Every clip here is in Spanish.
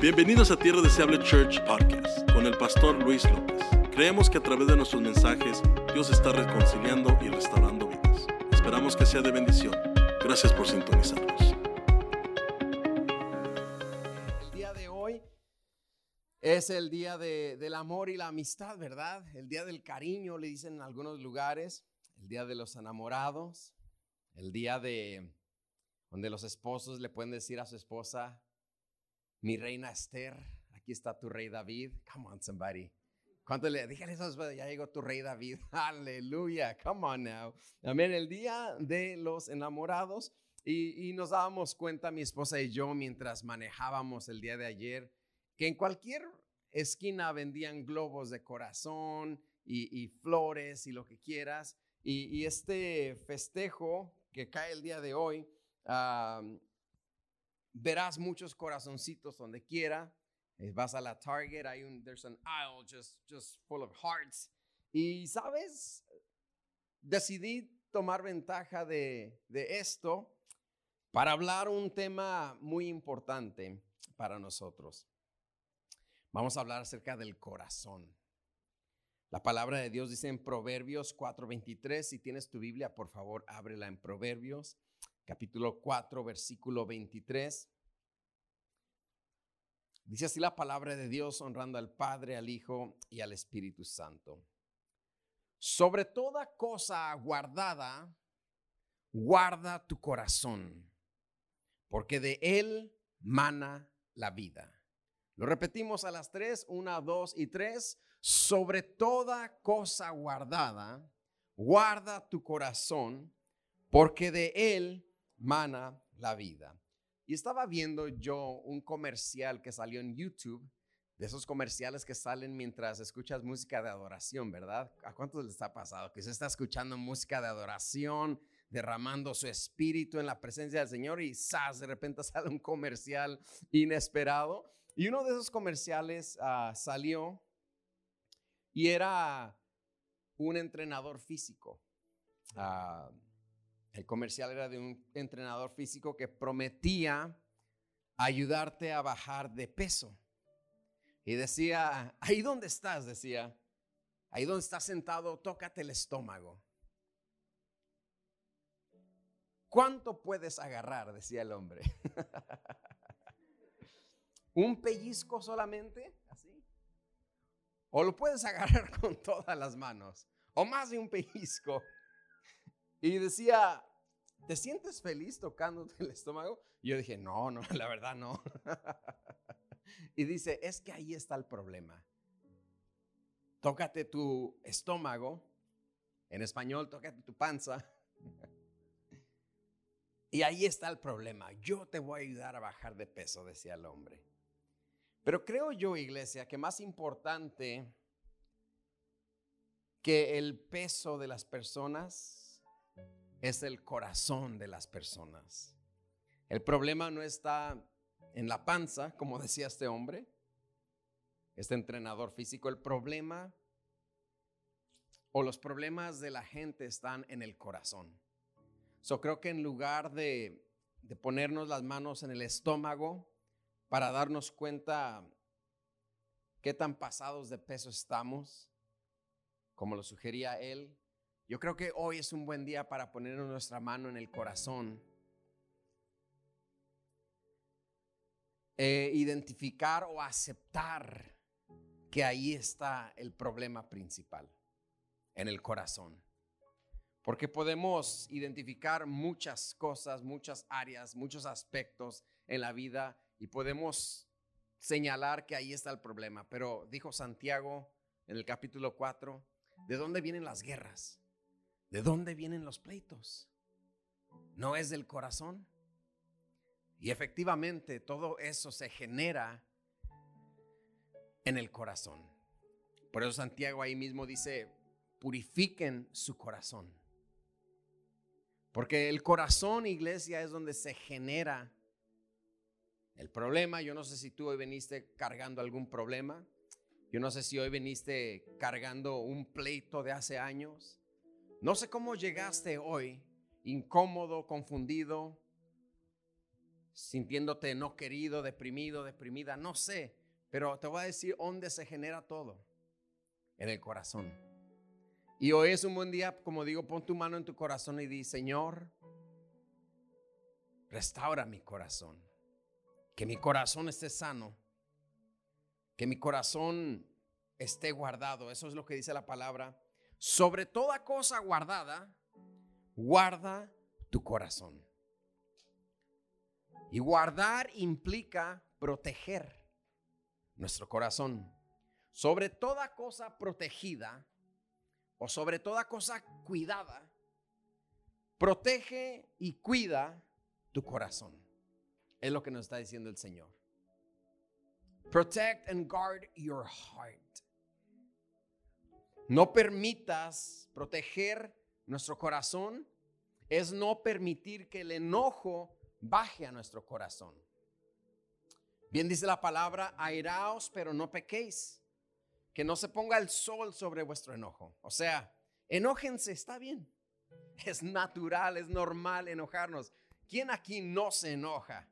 Bienvenidos a Tierra Deseable Church Podcast con el pastor Luis López. Creemos que a través de nuestros mensajes Dios está reconciliando y restaurando vidas. Esperamos que sea de bendición. Gracias por sintonizarnos. El día de hoy es el día de- del amor y la amistad, ¿verdad? El día del cariño, le dicen en algunos lugares. El día de los enamorados. El día de donde los esposos le pueden decir a su esposa, mi reina Esther, aquí está tu rey David. Come on, somebody. ¿Cuánto le dígale eso? esposa, Ya llegó tu rey David. Aleluya. Come on now. Amén. El día de los enamorados. Y, y nos dábamos cuenta, mi esposa y yo, mientras manejábamos el día de ayer, que en cualquier esquina vendían globos de corazón y, y flores y lo que quieras. Y, y este festejo que cae el día de hoy, ah, verás muchos corazoncitos donde quiera. Eh, Vas a la Target, hay un, there's an aisle just, just full of hearts. Y sabes, decidí tomar ventaja de, de esto para hablar un tema muy importante para nosotros. Vamos a hablar acerca del corazón. La palabra de Dios dice en Proverbios 4:23, si tienes tu Biblia, por favor, ábrela en Proverbios, capítulo 4, versículo 23. Dice así la palabra de Dios, honrando al Padre, al Hijo y al Espíritu Santo. Sobre toda cosa guardada, guarda tu corazón, porque de él mana la vida. Lo repetimos a las tres, una, dos y tres. Sobre toda cosa guardada, guarda tu corazón, porque de él mana la vida. Y estaba viendo yo un comercial que salió en YouTube, de esos comerciales que salen mientras escuchas música de adoración, ¿verdad? ¿A cuántos les ha pasado? Que se está escuchando música de adoración, derramando su espíritu en la presencia del Señor y ¡zas! de repente sale un comercial inesperado. Y uno de esos comerciales ah, salió y era un entrenador físico. Ah, el comercial era de un entrenador físico que prometía ayudarte a bajar de peso. Y decía, ahí donde estás, decía, ahí donde estás sentado, tócate el estómago. ¿Cuánto puedes agarrar? Decía el hombre. ¿Un pellizco solamente? Así. O lo puedes agarrar con todas las manos. O más de un pellizco. Y decía, ¿te sientes feliz tocándote el estómago? Y yo dije, no, no, la verdad no. y dice, es que ahí está el problema. Tócate tu estómago. En español, tócate tu panza. y ahí está el problema. Yo te voy a ayudar a bajar de peso, decía el hombre. Pero creo yo, iglesia, que más importante que el peso de las personas es el corazón de las personas. El problema no está en la panza, como decía este hombre, este entrenador físico. El problema o los problemas de la gente están en el corazón. Yo creo que en lugar de, de ponernos las manos en el estómago para darnos cuenta qué tan pasados de peso estamos, como lo sugería él, yo creo que hoy es un buen día para poner nuestra mano en el corazón. E identificar o aceptar que ahí está el problema principal, en el corazón. Porque podemos identificar muchas cosas, muchas áreas, muchos aspectos en la vida y podemos señalar que ahí está el problema. Pero dijo Santiago en el capítulo 4, ¿de dónde vienen las guerras? ¿De dónde vienen los pleitos? ¿No es del corazón? Y efectivamente todo eso se genera en el corazón. Por eso Santiago ahí mismo dice, purifiquen su corazón. Porque el corazón, iglesia, es donde se genera el problema. Yo no sé si tú hoy viniste cargando algún problema. Yo no sé si hoy viniste cargando un pleito de hace años. No sé cómo llegaste hoy incómodo, confundido, sintiéndote no querido, deprimido, deprimida, no sé, pero te voy a decir dónde se genera todo, en el corazón. Y hoy es un buen día, como digo, pon tu mano en tu corazón y di, Señor, restaura mi corazón, que mi corazón esté sano, que mi corazón esté guardado, eso es lo que dice la palabra, sobre toda cosa guardada, guarda tu corazón. Y guardar implica proteger nuestro corazón. Sobre toda cosa protegida o sobre toda cosa cuidada, protege y cuida tu corazón. Es lo que nos está diciendo el Señor. Protect and guard your heart. No permitas proteger nuestro corazón. Es no permitir que el enojo baje a nuestro corazón. Bien dice la palabra, airaos, pero no pequéis. Que no se ponga el sol sobre vuestro enojo. O sea, enójense, está bien. Es natural, es normal enojarnos. ¿Quién aquí no se enoja?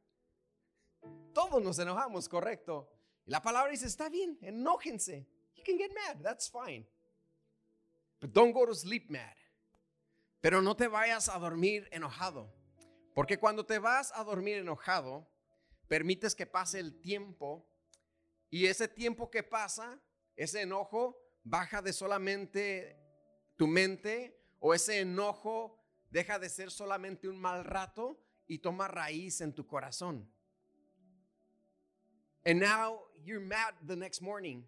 Todos nos enojamos, correcto. Y la palabra dice, está bien, enójense. You can get mad, that's fine. Don't go to sleep mad. Pero no te vayas a dormir enojado. Porque cuando te vas a dormir enojado, permites que pase el tiempo y ese tiempo que pasa, ese enojo baja de solamente tu mente o ese enojo deja de ser solamente un mal rato y toma raíz en tu corazón. And now you're mad the next morning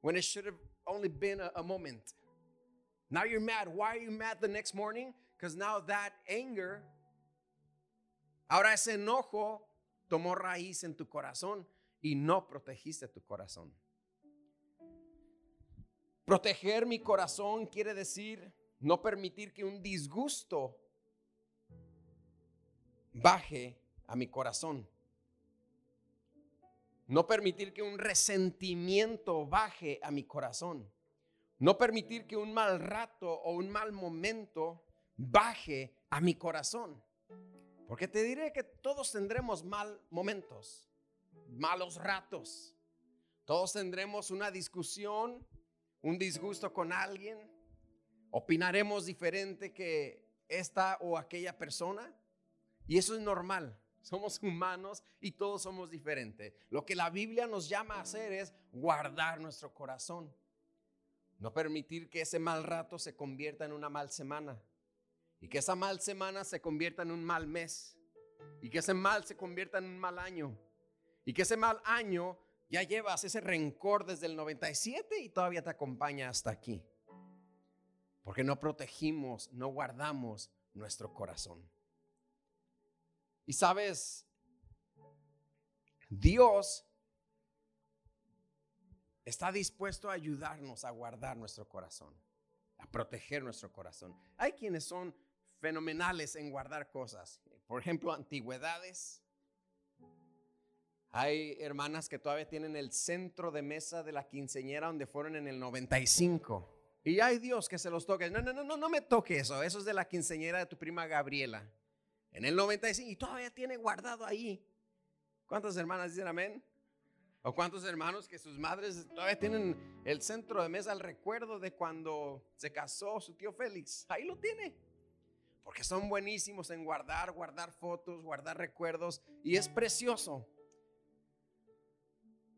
when it should have only been a, a moment. Now you're mad. Why are you mad the next morning? Because now that anger Ahora ese enojo tomó raíz en tu corazón y no protegiste tu corazón. Proteger mi corazón quiere decir no permitir que un disgusto baje a mi corazón. No permitir que un resentimiento baje a mi corazón. No permitir que un mal rato o un mal momento baje a mi corazón. Porque te diré que todos tendremos mal momentos, malos ratos. Todos tendremos una discusión, un disgusto con alguien. Opinaremos diferente que esta o aquella persona. Y eso es normal. Somos humanos y todos somos diferentes. Lo que la Biblia nos llama a hacer es guardar nuestro corazón. No permitir que ese mal rato se convierta en una mal semana. Y que esa mal semana se convierta en un mal mes. Y que ese mal se convierta en un mal año. Y que ese mal año ya llevas ese rencor desde el 97 y todavía te acompaña hasta aquí. Porque no protegimos, no guardamos nuestro corazón. Y sabes, Dios está dispuesto a ayudarnos a guardar nuestro corazón, a proteger nuestro corazón. Hay quienes son fenomenales en guardar cosas. Por ejemplo, antigüedades. Hay hermanas que todavía tienen el centro de mesa de la quinceñera donde fueron en el 95. Y hay Dios que se los toque. No, no, no, no, no me toque eso. Eso es de la quinceñera de tu prima Gabriela. En el 95. Y todavía tiene guardado ahí. ¿Cuántas hermanas dicen amén? ¿O cuántos hermanos que sus madres todavía tienen el centro de mesa, el recuerdo de cuando se casó su tío Félix? Ahí lo tiene porque son buenísimos en guardar, guardar fotos, guardar recuerdos y es precioso.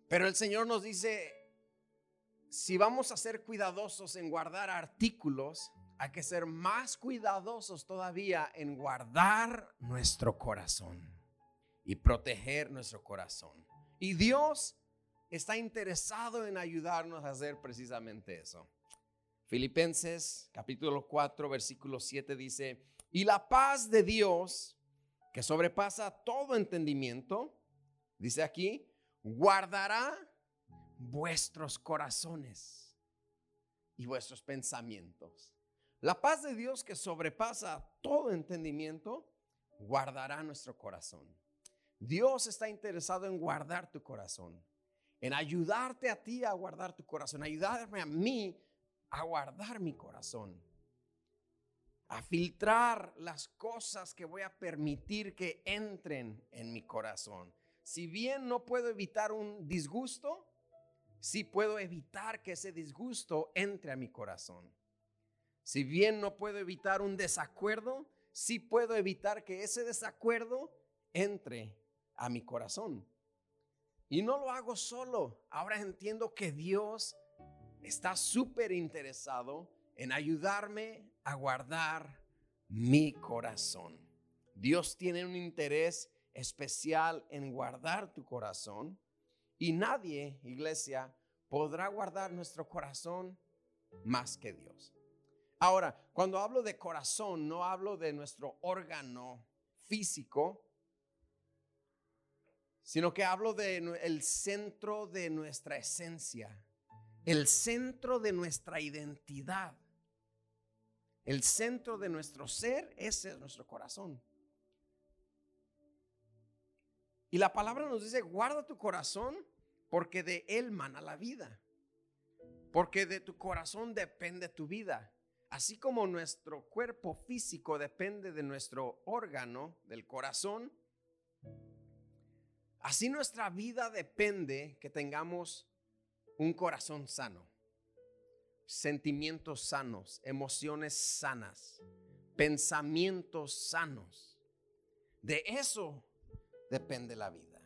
Pero el Señor nos dice, si vamos a ser cuidadosos en guardar artículos, hay que ser más cuidadosos todavía en guardar nuestro corazón y proteger nuestro corazón. Y Dios está interesado en ayudarnos a hacer precisamente eso. Filipenses capítulo 4 versículo 7 dice, y la paz de Dios, que sobrepasa todo entendimiento, dice aquí, guardará vuestros corazones y vuestros pensamientos. La paz de Dios que sobrepasa todo entendimiento, guardará nuestro corazón. Dios está interesado en guardar tu corazón, en ayudarte a ti a guardar tu corazón, ayudarme a mí a guardar mi corazón. a filtrar las cosas que voy a permitir que entren en mi corazón. Si bien no puedo evitar un disgusto, sí puedo evitar que ese disgusto entre a mi corazón. Si bien no puedo evitar un desacuerdo, sí puedo evitar que ese desacuerdo entre a mi corazón. Y no lo hago solo. Ahora entiendo que Dios está súper interesado en ayudarme a guardar mi corazón. Dios tiene un interés especial en guardar tu corazón y nadie, iglesia, podrá guardar nuestro corazón más que Dios. Ahora, cuando hablo de corazón, no hablo de nuestro órgano físico, sino que hablo del el centro de nuestra esencia, el centro de nuestra identidad. El centro de nuestro ser, ese es nuestro corazón. Y la palabra nos dice, guarda tu corazón porque de él mana la vida. Porque de tu corazón depende tu vida. Así como nuestro cuerpo físico depende de nuestro órgano, del corazón, así nuestra vida depende que tengamos un corazón sano, sentimientos sanos, emociones sanas, pensamientos sanos. De eso depende la vida.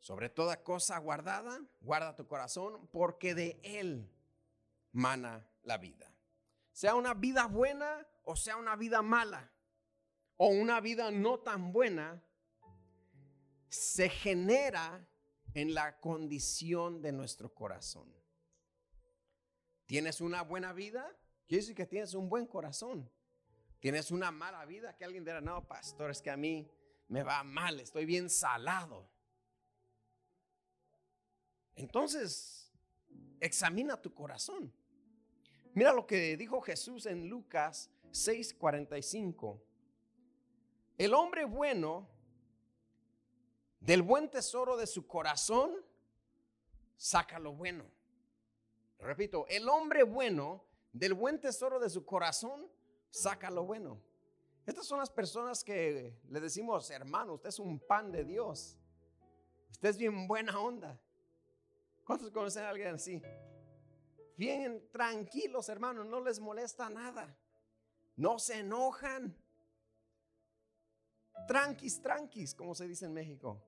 Sobre toda cosa guardada, guarda tu corazón, porque de él mana la vida. Sea una vida buena o sea una vida mala, o una vida no tan buena, se genera en la condición de nuestro corazón. ¿Tienes una buena vida? Quiere decir que tienes un buen corazón. ¿Tienes una mala vida? Que alguien dirá, no, pastor, es que a mí me va mal, estoy bien salado. Entonces, examina tu corazón. Mira lo que dijo Jesús en Lucas 6:45. El hombre bueno del buen tesoro de su corazón saca lo bueno. Repito, el hombre bueno del buen tesoro de su corazón saca lo bueno. Estas son las personas que le decimos, hermano, usted es un pan de Dios. Usted es bien buena onda. ¿Cuántos conocen a alguien así? Bien tranquilos, hermanos, no les molesta nada. No se enojan. Tranquis, tranquis, como se dice en México.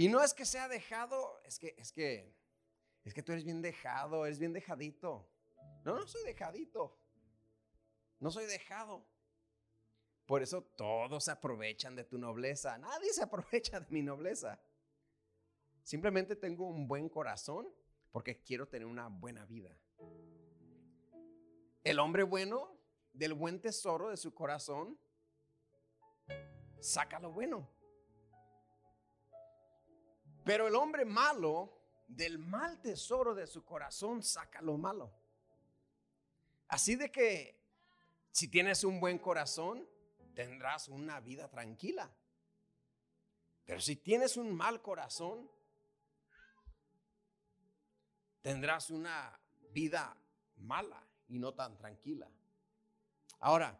Y no es que sea dejado, es que, es que, es que tú eres bien dejado, eres bien dejadito. No, no soy dejadito. No soy dejado. Por eso todos se aprovechan de tu nobleza. Nadie se aprovecha de mi nobleza. Simplemente tengo un buen corazón porque quiero tener una buena vida. El hombre bueno del buen tesoro de su corazón saca lo bueno. Pero el hombre malo del mal tesoro de su corazón saca lo malo. Así de que si tienes un buen corazón, tendrás una vida tranquila. Pero si tienes un mal corazón, tendrás una vida mala y no tan tranquila. Ahora,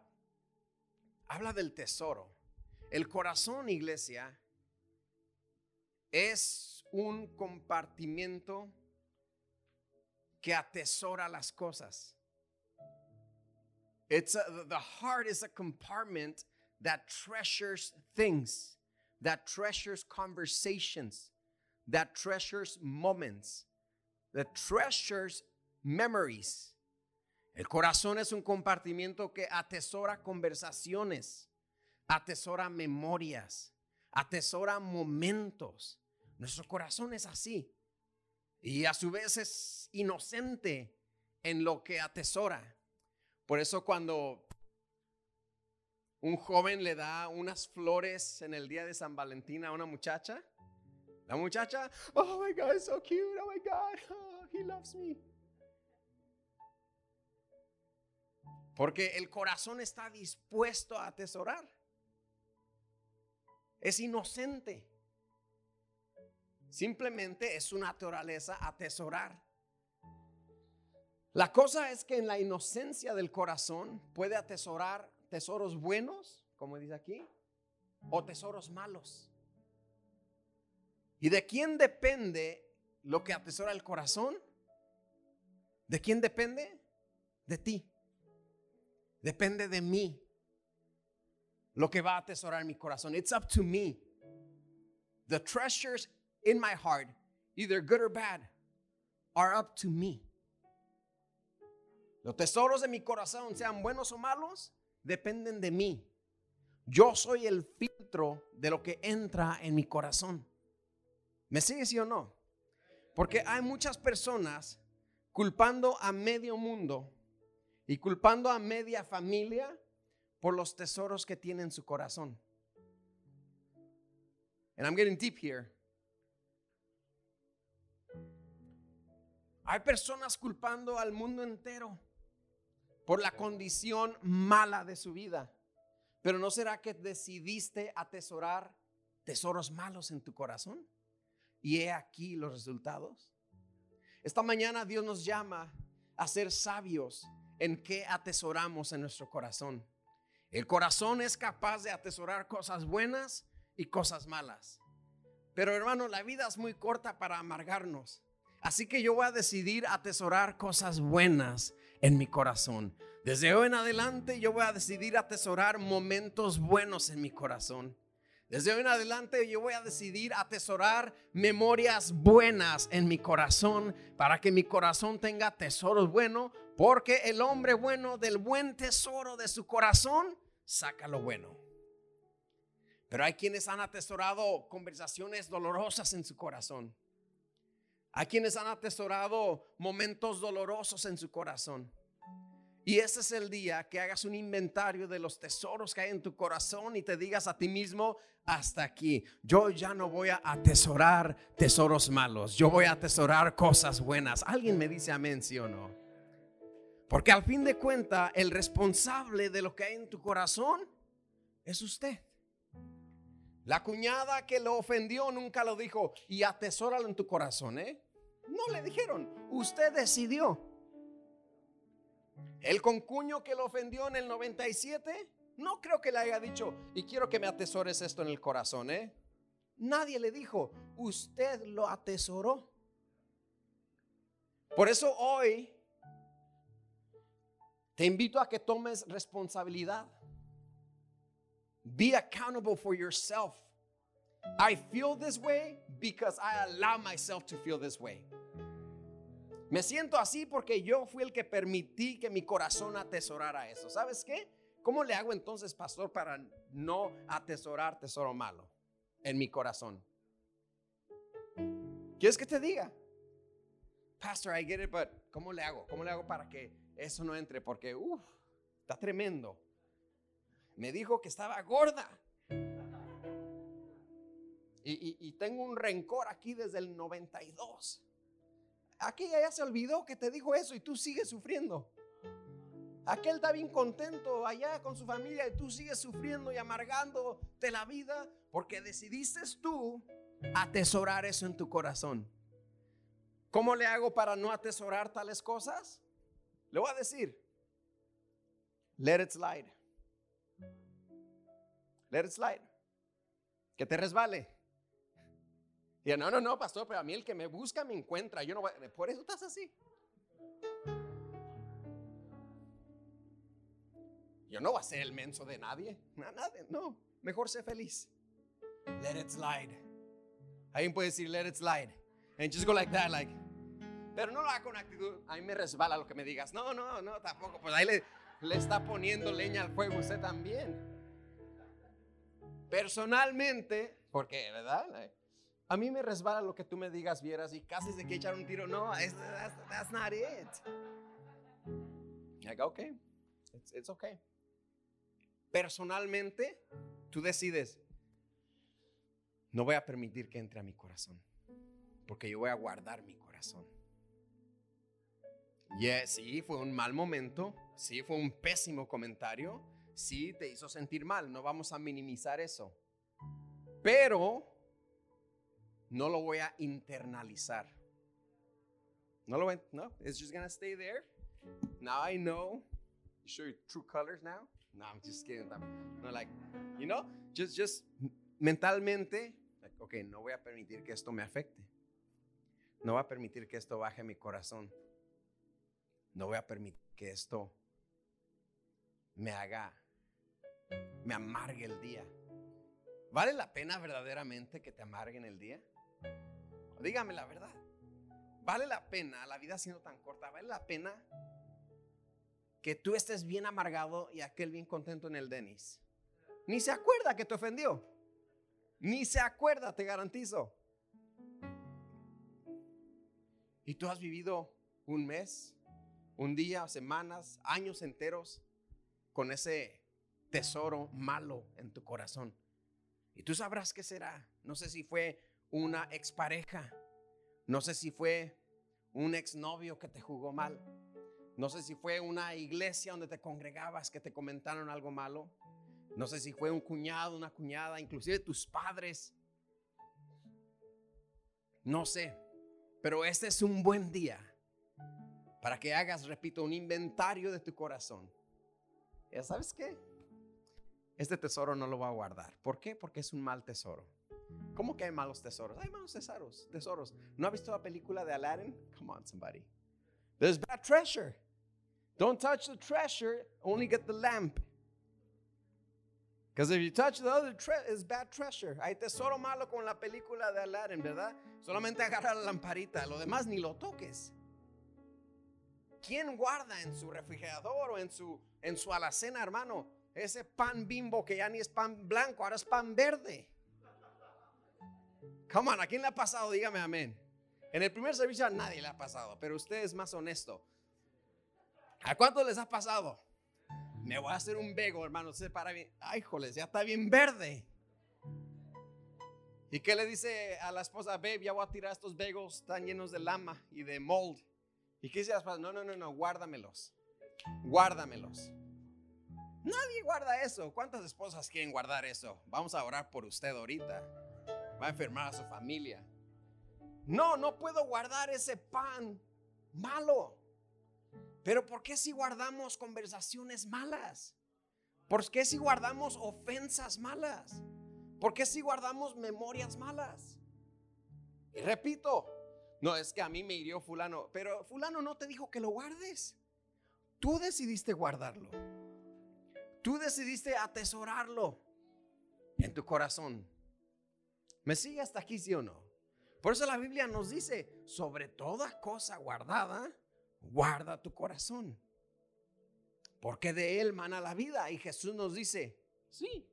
habla del tesoro. El corazón, iglesia, es un compartimiento que atesora las cosas. It's the heart is a compartment that treasures things, that treasures conversations, that treasures moments, that treasures memories. El corazón es un compartimiento que atesora conversaciones, atesora memorias, atesora momentos. Nuestro corazón es así. Y a su vez es inocente en lo que atesora. Por eso cuando un joven le da unas flores en el día de San Valentín a una muchacha, la muchacha, oh my God, so cute, oh my God, oh, he loves me. Porque el corazón está dispuesto a atesorar. Es inocente. Simplemente es su naturaleza atesorar. La cosa es que en la inocencia del corazón puede atesorar tesoros buenos, como dice aquí, o tesoros malos. ¿Y de quién depende lo que atesora el corazón? ¿De quién depende? De ti. Depende de mí. Lo que va a atesorar mi corazón. It's up to me. The treasures in my heart, either good or bad, are up to me. Los tesoros de mi corazón, sean buenos o malos, dependen de mí. Yo soy el filtro de lo que entra en mi corazón. ¿Me sigue sí o no? Porque hay muchas personas culpando a medio mundo y culpando a media familia por los tesoros que tiene en su corazón. And I'm getting deep here. Hay personas culpando al mundo entero por la condición mala de su vida. Pero ¿no será que decidiste atesorar tesoros malos en tu corazón? Y he aquí los resultados. Esta mañana Dios nos llama a ser sabios en qué atesoramos en nuestro corazón. El corazón es capaz de atesorar cosas buenas y cosas malas. Pero hermano, la vida es muy corta para amargarnos. Así que yo voy a decidir atesorar cosas buenas en mi corazón. Desde hoy en adelante yo voy a decidir atesorar momentos buenos en mi corazón. Desde hoy en adelante yo voy a decidir atesorar memorias buenas en mi corazón para que mi corazón tenga tesoros buenos, porque el hombre bueno del buen tesoro de su corazón saca lo bueno. Pero hay quienes han atesorado conversaciones dolorosas en su corazón. Hay quienes han atesorado momentos dolorosos en su corazón. Y ese es el día que hagas un inventario de los tesoros que hay en tu corazón y te digas a ti mismo, hasta aquí, yo ya no voy a atesorar tesoros malos, yo voy a atesorar cosas buenas. ¿Alguien me dice amén, sí o no? Porque al fin de cuentas, el responsable de lo que hay en tu corazón es usted. La cuñada que lo ofendió nunca lo dijo y atesóralo en tu corazón, ¿eh? No le dijeron, usted decidió. El concuño que lo ofendió en el 97, no creo que le haya dicho, y quiero que me atesores esto en el corazón, ¿eh? Nadie le dijo, usted lo atesoró. Por eso hoy te invito a que tomes responsabilidad. Be accountable for yourself. I feel this way because I allow myself to feel this way. Me siento así porque yo fui el que permití que mi corazón atesorara eso. ¿Sabes qué? ¿Cómo le hago entonces, pastor, para no atesorar tesoro malo en mi corazón? ¿Quieres que te diga? Pastor, I get it, but ¿cómo le hago? ¿Cómo le hago para que eso no entre? Porque, uff, está tremendo. Me dijo que estaba gorda. Y, tengo un rencor aquí desde el 92. Aquella ya se olvidó que te dijo eso y tú sigues sufriendo. Aquel está bien contento allá con su familia y tú sigues sufriendo y amargándote la vida porque decidiste tú atesorar eso en tu corazón. ¿Cómo le hago para no atesorar tales cosas? Le voy a decir, let it slide. Let it slide. Que te resbale. Y no, no, no, pastor, pero a mí el que me busca me encuentra. Yo no por eso estás así. Yo no voy a ser el menso de nadie. Nada, no. Mejor sé feliz. Let it slide. Alguien puede decir, let it slide. And just go like that, like. Pero no lo haga con actitud. A mí me resbala lo que me digas. No, no, no, tampoco. Pues ahí le, le está poniendo leña al fuego usted también. Personalmente, porque, ¿verdad? A mí me resbala lo que tú me digas, vieras, y casi de que echar un tiro. No, that's, that's not it. Like, okay, it's, it's okay. Personalmente, tú decides, no voy a permitir que entre a mi corazón, porque yo voy a guardar mi corazón. Yes, sí, fue un mal momento, sí, fue un pésimo comentario, sí, te hizo sentir mal, no vamos a minimizar eso. Pero no lo voy a internalizar. No lo voy, no, it's just gonna stay there. now I know. You show your true colors now? No, I'm just kidding. No, like, you know, just, just mentalmente, like, okay, no voy a permitir que esto me afecte. No voy a permitir que esto baje mi corazón. No voy a permitir que esto me haga, me amargue el día. ¿Vale la pena verdaderamente que te amarguen el día? Dígame la verdad. ¿Vale la pena, la vida siendo tan corta, vale la pena que tú estés bien amargado y aquel bien contento en el Denis? Ni se acuerda que te ofendió. Ni se acuerda, te garantizo. Y tú has vivido un mes, un día, semanas, años enteros con ese tesoro malo en tu corazón. Y tú sabrás qué será. No sé si fue una expareja. No sé si fue un exnovio que te jugó mal. No sé si fue una iglesia donde te congregabas que te comentaron algo malo. No sé si fue un cuñado, una cuñada, inclusive tus padres. No sé. Pero este es un buen día para que hagas, repito, un inventario de tu corazón. ¿Ya sabes qué? Este tesoro no lo va a guardar. ¿Por qué? Porque es un mal tesoro. ¿Cómo que hay malos tesoros? Hay malos tesoros, tesoros. ¿No ha visto la película de Aladdin? Come on, somebody. There's bad treasure. Don't touch the treasure, only get the lamp. Because if you touch the other treasure, it's bad treasure. Hay tesoro malo con la película de Aladdin, ¿verdad? Solamente agarra la lamparita, lo demás ni lo toques. ¿Quién guarda en su refrigerador o en su, en su alacena, hermano? Ese pan bimbo que ya ni es pan blanco, ahora es pan verde. Come on, ¿a quién le ha pasado? Dígame amén. En el primer servicio a nadie le ha pasado, pero usted es más honesto. ¿A cuántos les ha pasado? Me voy a hacer un bego, hermano. Se para bien. Ay, joles, ya está bien verde. ¿Y qué le dice a la esposa? Babe, ya voy a tirar estos begos, están llenos de lama y de mold. ¿Y qué dice la esposa? No, no, no, no, guárdamelos. Guárdamelos. Nadie guarda eso. ¿Cuántas esposas quieren guardar eso? Vamos a orar por usted ahorita. Va a enfermar a su familia. No, no puedo guardar ese pan malo. Pero ¿por qué si guardamos conversaciones malas? ¿Por qué si guardamos ofensas malas? ¿Por qué si guardamos memorias malas? Y repito, no es que a mí me hirió fulano, pero fulano no te dijo que lo guardes. Tú decidiste guardarlo. Tú decidiste atesorarlo en tu corazón. ¿Me sigue hasta aquí, sí o no? Por eso la Biblia nos dice, sobre toda cosa guardada, guarda tu corazón. Porque de él mana la vida. Y Jesús nos dice, sí,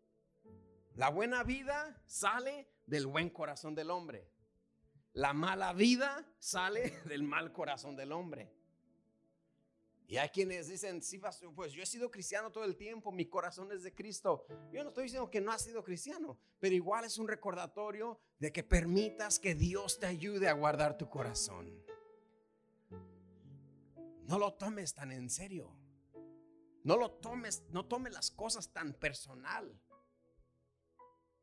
la buena vida sale del buen corazón del hombre. La mala vida sale del mal corazón del hombre. Y hay quienes dicen, sí, pues yo he sido cristiano todo el tiempo, mi corazón es de Cristo. Yo no estoy diciendo que no has sido cristiano, pero igual es un recordatorio de que permitas que Dios te ayude a guardar tu corazón. No lo tomes tan en serio. No lo tomes, no tomes las cosas tan personal.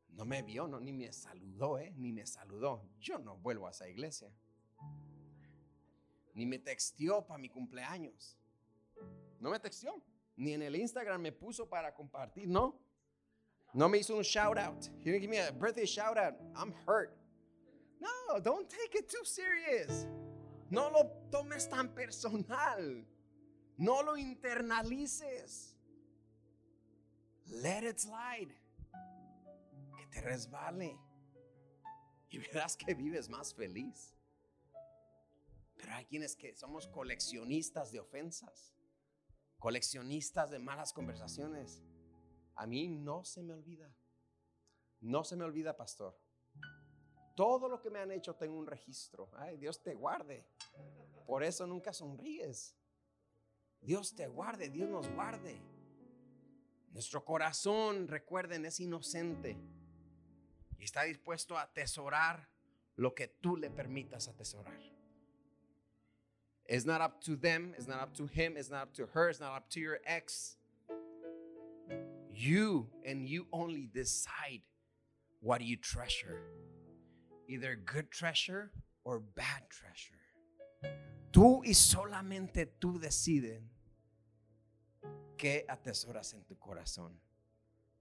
No me vio, no, ni me saludó, eh, ni me saludó. Yo no vuelvo a esa iglesia. Ni me texteó para mi cumpleaños. No me texteó. Ni en el Instagram me puso para compartir, no. No me hizo un shout out. Give me a birthday shout out. I'm hurt. No, don't take it too serious. No lo tomes tan personal. No lo internalices. Let it slide. Que te resbale. Y verás que vives más feliz. Pero hay quienes que somos coleccionistas de ofensas. Coleccionistas de malas conversaciones. A mí no se me olvida. No se me olvida, pastor. Todo lo que me han hecho tengo un registro. Ay, Dios te guarde. Por eso nunca sonríes. Dios te guarde, Dios nos guarde. Nuestro corazón, recuerden, es inocente y está dispuesto a atesorar lo que tú le permitas atesorar. It's not up to them, it's not up to him, it's not up to her, it's not up to your ex. You and you only decide what you treasure either good treasure or bad treasure. Tú y solamente tú deciden ¿Qué atesoras en tu corazón?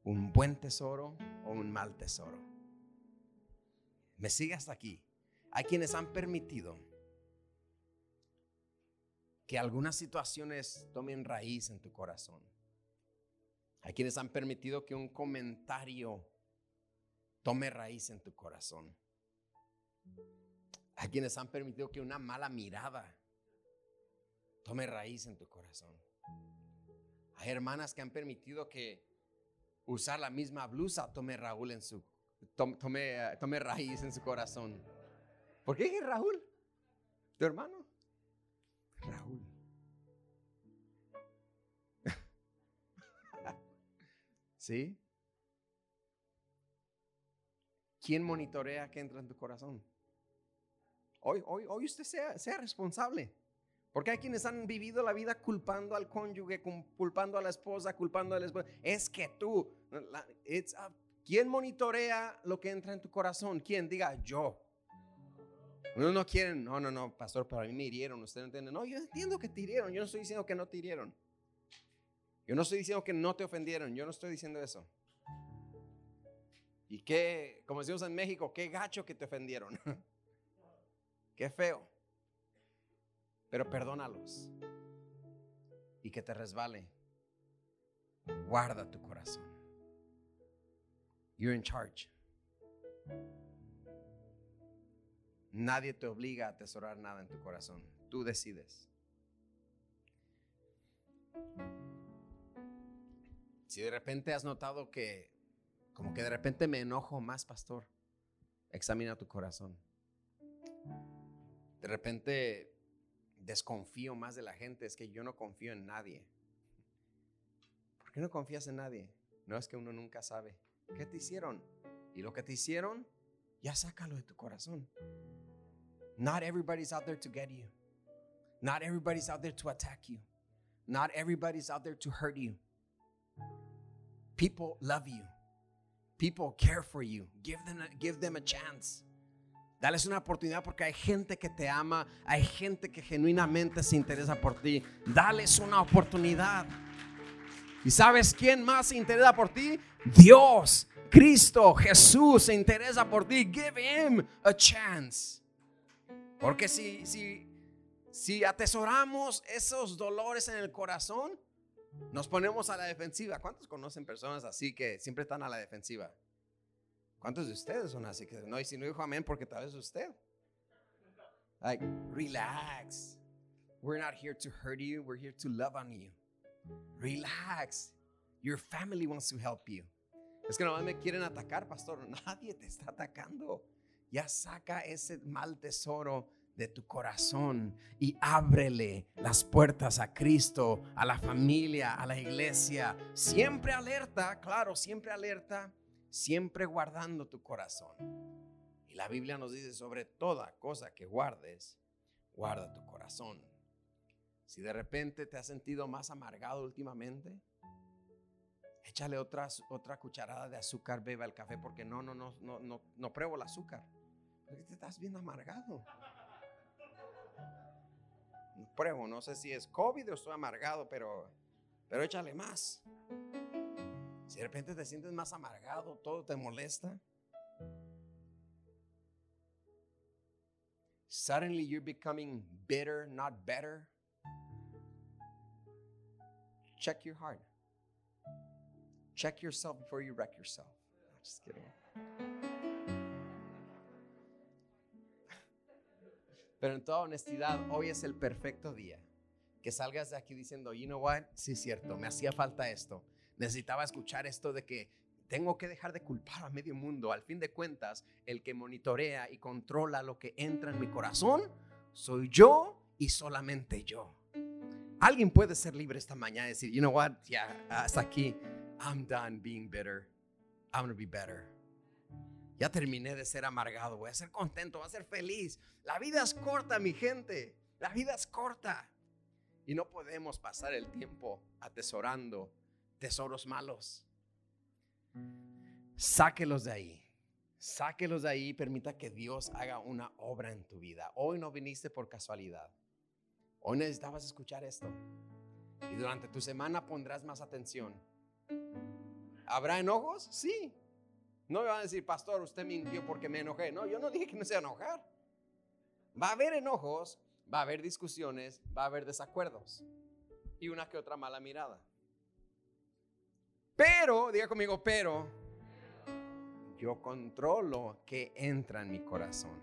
¿Un buen tesoro o un mal tesoro? Me sigue hasta aquí. Hay quienes han permitido que algunas situaciones tomen raíz en tu corazón. Hay quienes han permitido que un comentario tome raíz en tu corazón. Hay quienes han permitido que una mala mirada tome raíz en tu corazón. Hay hermanas que han permitido que usar la misma blusa tome Raúl en su tome, eh, tome raíz en su corazón. ¿Por qué Raúl? ¿Tu hermano? ¿Sí? ¿Quién monitorea que entra en tu corazón? Hoy, hoy, hoy usted sea, sea responsable. Porque hay quienes han vivido la vida culpando al cónyuge, culpando a la esposa, culpando al esposo. Es que tú, ¿quién monitorea lo que entra en tu corazón? ¿Quién? Diga yo. Uno no quieren, no, no, no, pastor, para mí me hirieron, usted no entiende. No, yo entiendo que te hirieron, yo no estoy diciendo que no te hirieron. Yo no estoy diciendo que no te ofendieron, yo no estoy diciendo eso. Y qué, como decimos en México, qué gacho que te ofendieron. qué feo. Pero perdónalos. Y que te resbale. Guarda tu corazón. You're in charge. Nadie te obliga a atesorar nada en tu corazón. Tú decides. Si de repente has notado que, como que de repente me enojo más, pastor, examina tu corazón. De repente desconfío más de la gente, es que yo no confío en nadie. ¿Por qué no confías en nadie? No es que uno nunca sabe. ¿Qué te hicieron? Y lo que te hicieron, ya sácalo de tu corazón. Not everybody's out there to get you. Not everybody's out there to attack you. Not everybody's out there to hurt you. People love you. People care for you. Give them a, give them a chance. Dales una oportunidad porque hay gente que te ama, hay gente que genuinamente se interesa por ti. Dales una oportunidad. ¿Y sabes quién más se interesa por ti? Dios, Cristo, Jesús se interesa por ti. Give him a chance. Porque si, si, si atesoramos esos dolores en el corazón, nos ponemos a la defensiva. ¿Cuántos conocen personas así que siempre están a la defensiva? ¿Cuántos de ustedes son así que no? Y si no dijo amén, porque tal vez usted. Like, relax. We're not here to hurt you, we're here to love on you. Relax. Your family wants to help you. Es que no me quieren atacar, pastor. Nadie te está atacando ya saca ese mal tesoro de tu corazón y ábrele las puertas a Cristo, a la familia, a la iglesia. Siempre alerta, claro, siempre alerta, siempre guardando tu corazón. Y la Biblia nos dice sobre toda cosa que guardes, guarda tu corazón. Si de repente te has sentido más amargado últimamente, échale otra, otra cucharada de azúcar, beba el café, porque no, no, no, no, no, no pruebo el azúcar. ¿Por qué te estás bien amargado? Pruebo, no sé si es COVID o estoy amargado, pero, pero échale más. Si de repente te sientes más amargado, todo te molesta. Suddenly you're becoming bitter, not better. Check your heart. Check yourself before you wreck yourself. Just kidding. Pero en toda honestidad, hoy es el perfecto día. Que salgas de aquí diciendo, you know what, sí es cierto, me hacía falta esto. Necesitaba escuchar esto de que tengo que dejar de culpar a medio mundo. Al fin de cuentas, el que monitorea y controla lo que entra en mi corazón soy yo y solamente yo. Alguien puede ser libre esta mañana y decir, you know what, ya, hasta aquí, I'm done being bitter. I'm to be better. Ya terminé de ser amargado, voy a ser contento, voy a ser feliz. La vida es corta, mi gente. La vida es corta. Y no podemos pasar el tiempo atesorando tesoros malos. Sáquelos de ahí. Sáquelos de ahí y permita que Dios haga una obra en tu vida. Hoy no viniste por casualidad. Hoy necesitabas escuchar esto. Y durante tu semana pondrás más atención. ¿Habrá enojos? Sí. No me van a decir, pastor, usted mintió porque me enojé. No, yo no dije que no se enojar. Va a haber enojos, va a haber discusiones, va a haber desacuerdos y una que otra mala mirada. Pero, diga conmigo, pero yo controlo que entra en mi corazón.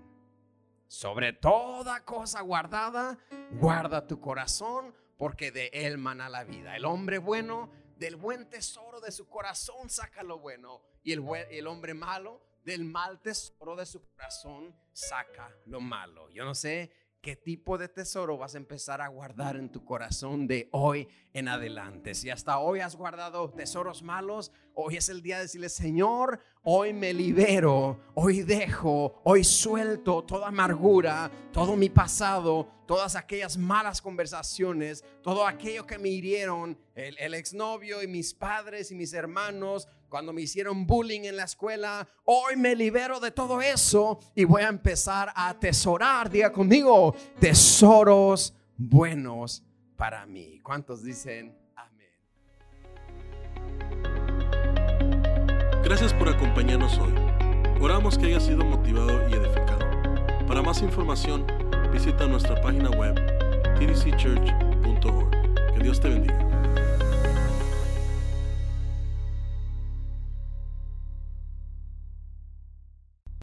Sobre toda cosa guardada, guarda tu corazón, porque de él mana la vida. El hombre bueno, del buen tesoro de su corazón saca lo bueno, y el, el hombre malo, del mal tesoro de su corazón saca lo malo. Yo no sé qué tipo de tesoro vas a empezar a guardar en tu corazón de hoy en adelante. Si hasta hoy has guardado tesoros malos, hoy es el día de decirle, Señor, hoy me libero, hoy dejo, hoy suelto toda amargura, todo mi pasado, todas aquellas malas conversaciones, todo aquello que me hirieron, el, el exnovio y mis padres y mis hermanos, cuando me hicieron bullying en la escuela, hoy me libero de todo eso y voy a empezar a atesorar, diga conmigo, tesoros buenos para mí. ¿Cuántos dicen amén? Gracias por acompañarnos hoy. Oramos que haya sido motivado y edificado. Para más información, visita nuestra página web tdcchurch.com